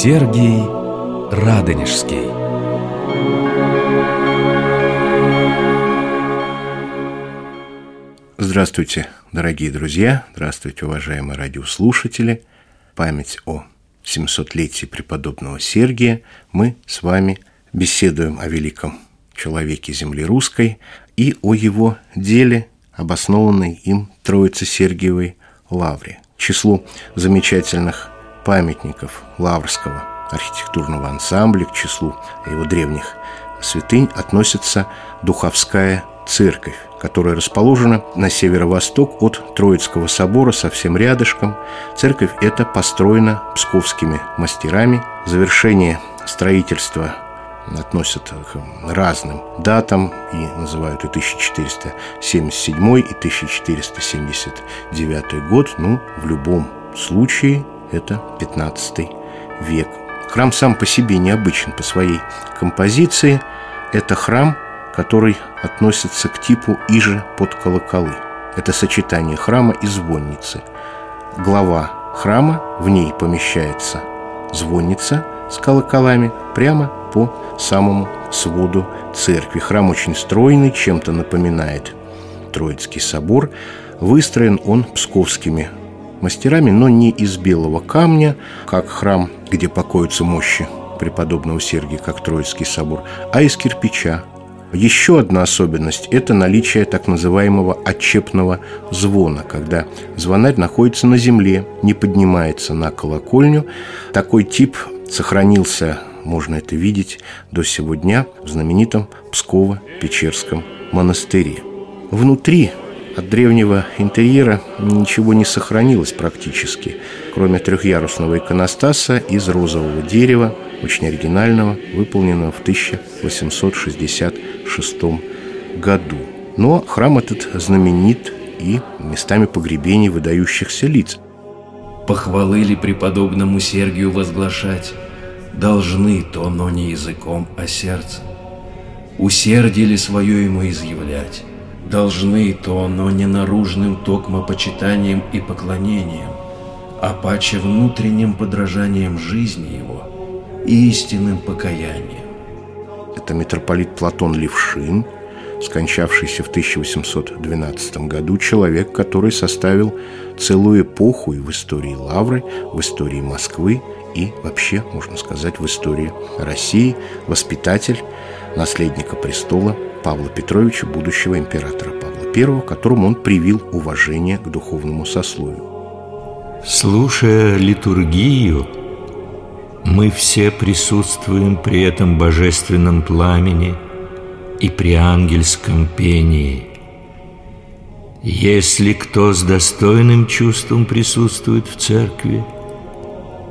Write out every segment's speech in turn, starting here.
Сергий Радонежский Здравствуйте, дорогие друзья, здравствуйте, уважаемые радиослушатели. Память о 700-летии преподобного Сергия мы с вами беседуем о великом человеке земли русской и о его деле, обоснованной им Троице Сергиевой Лавре. Числу замечательных памятников Лаврского архитектурного ансамбля, к числу его древних святынь относится Духовская церковь, которая расположена на северо-восток от Троицкого собора, совсем рядышком. Церковь эта построена псковскими мастерами. Завершение строительства относят к разным датам и называют и 1477 и 1479 год. Ну, в любом случае это 15 век. Храм сам по себе необычен по своей композиции. Это храм – который относится к типу иже под колоколы. Это сочетание храма и звонницы. Глава храма, в ней помещается звонница с колоколами прямо по самому своду церкви. Храм очень стройный, чем-то напоминает Троицкий собор. Выстроен он псковскими мастерами, но не из белого камня, как храм, где покоятся мощи преподобного Сергия, как Троицкий собор, а из кирпича, еще одна особенность – это наличие так называемого отчепного звона, когда звонарь находится на земле, не поднимается на колокольню. Такой тип сохранился, можно это видеть, до сего дня в знаменитом Псково-Печерском монастыре. Внутри от древнего интерьера ничего не сохранилось практически, кроме трехъярусного иконостаса из розового дерева – очень оригинального, выполненного в 1866 году. Но храм этот знаменит и местами погребений выдающихся лиц. Похвалы ли преподобному Сергию возглашать? Должны то, но не языком, а сердцем. Усердие ли свое ему изъявлять? Должны то, но не наружным токмо почитанием и поклонением, а паче внутренним подражанием жизни его – истинным покаянием. Это митрополит Платон Левшин, скончавшийся в 1812 году, человек, который составил целую эпоху и в истории Лавры, в истории Москвы и вообще, можно сказать, в истории России, воспитатель наследника престола Павла Петровича, будущего императора Павла I, которому он привил уважение к духовному сословию. Слушая литургию, мы все присутствуем при этом божественном пламени и при ангельском пении. Если кто с достойным чувством присутствует в церкви,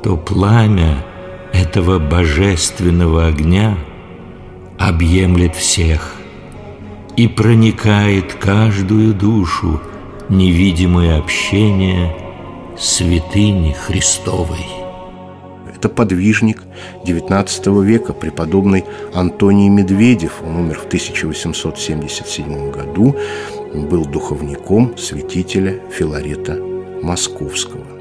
то пламя этого божественного огня объемлет всех и проникает каждую душу невидимое общение святыни Христовой. Это подвижник XIX века, преподобный Антоний Медведев. Он умер в 1877 году, был духовником святителя Филарета Московского.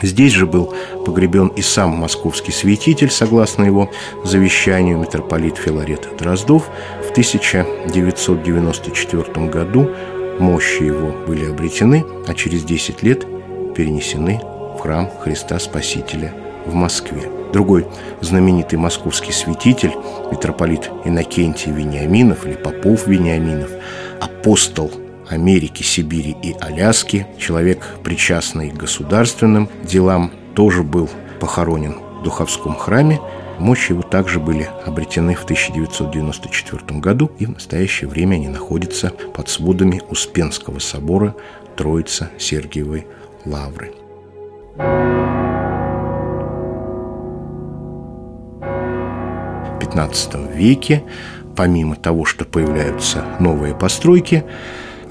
Здесь же был погребен и сам московский святитель, согласно его завещанию митрополит Филарет Дроздов. В 1994 году мощи его были обретены, а через 10 лет перенесены в храм Христа Спасителя в Москве. Другой знаменитый московский святитель, митрополит Иннокентий Вениаминов или Попов Вениаминов, апостол Америки, Сибири и Аляски, человек, причастный к государственным делам, тоже был похоронен в Духовском храме. Мощи его также были обретены в 1994 году, и в настоящее время они находятся под сводами Успенского собора Троица Сергиевой Лавры. XIX веке, помимо того, что появляются новые постройки,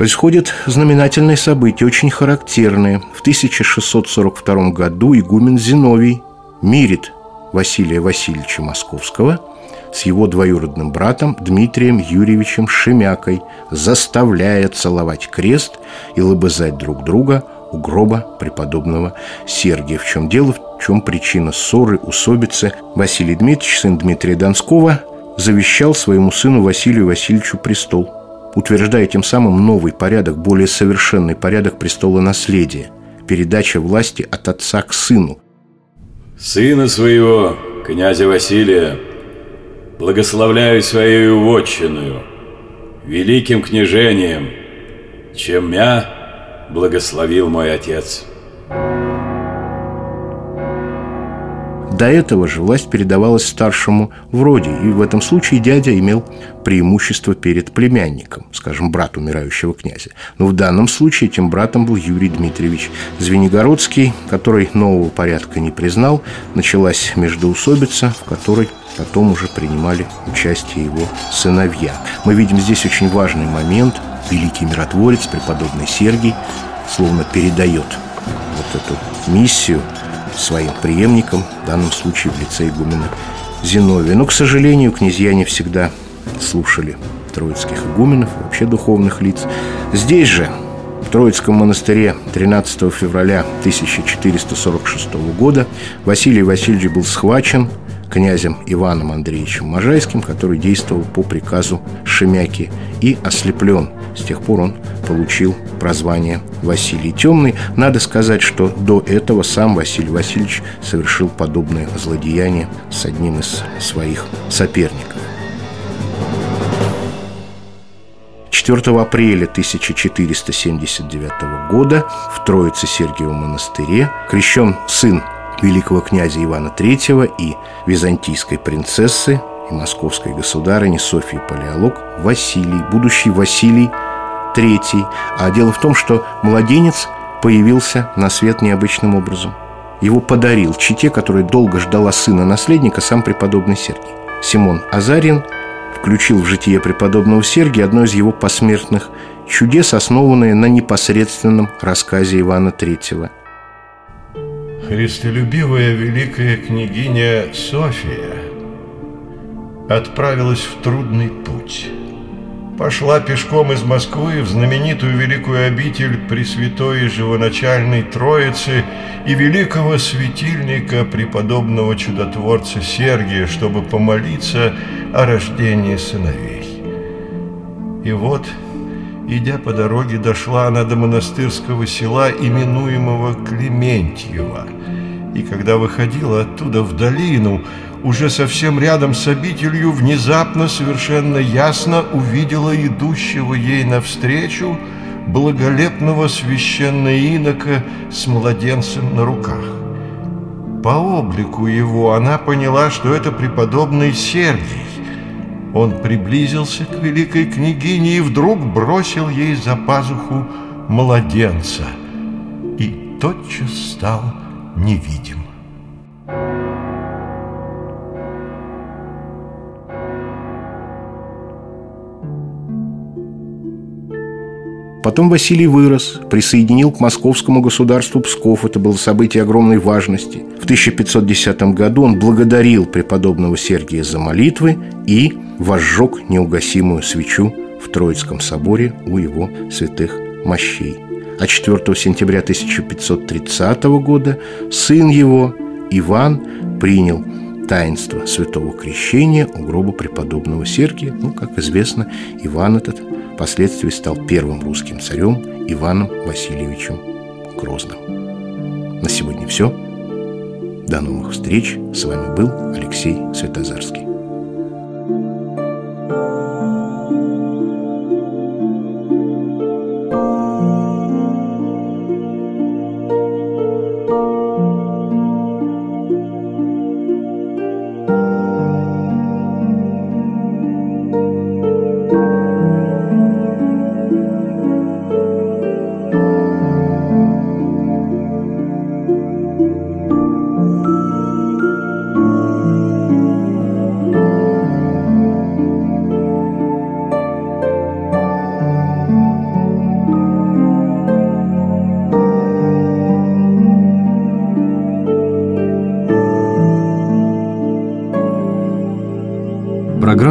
происходят знаменательные события, очень характерные. В 1642 году игумен Зиновий мирит Василия Васильевича Московского с его двоюродным братом Дмитрием Юрьевичем Шемякой, заставляя целовать крест и лобызать друг друга у гроба преподобного Сергия. В чем дело, в чем причина ссоры, усобицы? Василий Дмитриевич, сын Дмитрия Донского, завещал своему сыну Василию Васильевичу престол, утверждая тем самым новый порядок, более совершенный порядок престола наследия, передача власти от отца к сыну. Сына своего, князя Василия, благословляю своей вотчиною, великим княжением, чем я благословил мой отец. До этого же власть передавалась старшему в роде, и в этом случае дядя имел преимущество перед племянником, скажем, брат умирающего князя. Но в данном случае этим братом был Юрий Дмитриевич Звенигородский, который нового порядка не признал. Началась междоусобица, в которой потом уже принимали участие его сыновья. Мы видим здесь очень важный момент. Великий миротворец, преподобный Сергий, словно передает вот эту миссию своим преемникам, в данном случае в лице игумена Зиновия. Но, к сожалению, князья не всегда слушали троицких игуменов, вообще духовных лиц. Здесь же, в Троицком монастыре 13 февраля 1446 года Василий Васильевич был схвачен князем Иваном Андреевичем Можайским, который действовал по приказу Шемяки и ослеплен. С тех пор он получил прозвание Василий Темный. Надо сказать, что до этого сам Василий Васильевич совершил подобное злодеяние с одним из своих соперников. 4 апреля 1479 года в Троице Сергиевом монастыре крещен сын великого князя Ивана III и византийской принцессы и московской государыни Софии Палеолог Василий, будущий Василий III. А дело в том, что младенец появился на свет необычным образом. Его подарил чите, которая долго ждала сына-наследника, сам преподобный Сергий. Симон Азарин включил в житие преподобного Сергия одно из его посмертных чудес, основанное на непосредственном рассказе Ивана III – христолюбивая великая княгиня София отправилась в трудный путь. Пошла пешком из Москвы в знаменитую великую обитель Пресвятой Живоначальной Троицы и великого светильника преподобного чудотворца Сергия, чтобы помолиться о рождении сыновей. И вот, идя по дороге, дошла она до монастырского села, именуемого Клементьева – и когда выходила оттуда в долину, уже совсем рядом с обителью, внезапно, совершенно ясно увидела идущего ей навстречу благолепного священного инока с младенцем на руках. По облику его она поняла, что это преподобный Сергий. Он приблизился к великой княгине и вдруг бросил ей за пазуху младенца и тотчас стал невидим. Потом Василий вырос, присоединил к московскому государству Псков. Это было событие огромной важности. В 1510 году он благодарил преподобного Сергия за молитвы и возжег неугасимую свечу в Троицком соборе у его святых мощей а 4 сентября 1530 года сын его, Иван, принял таинство святого крещения у гроба преподобного Сергия. Ну, как известно, Иван этот впоследствии стал первым русским царем Иваном Васильевичем Грозным. На сегодня все. До новых встреч. С вами был Алексей Светозарский.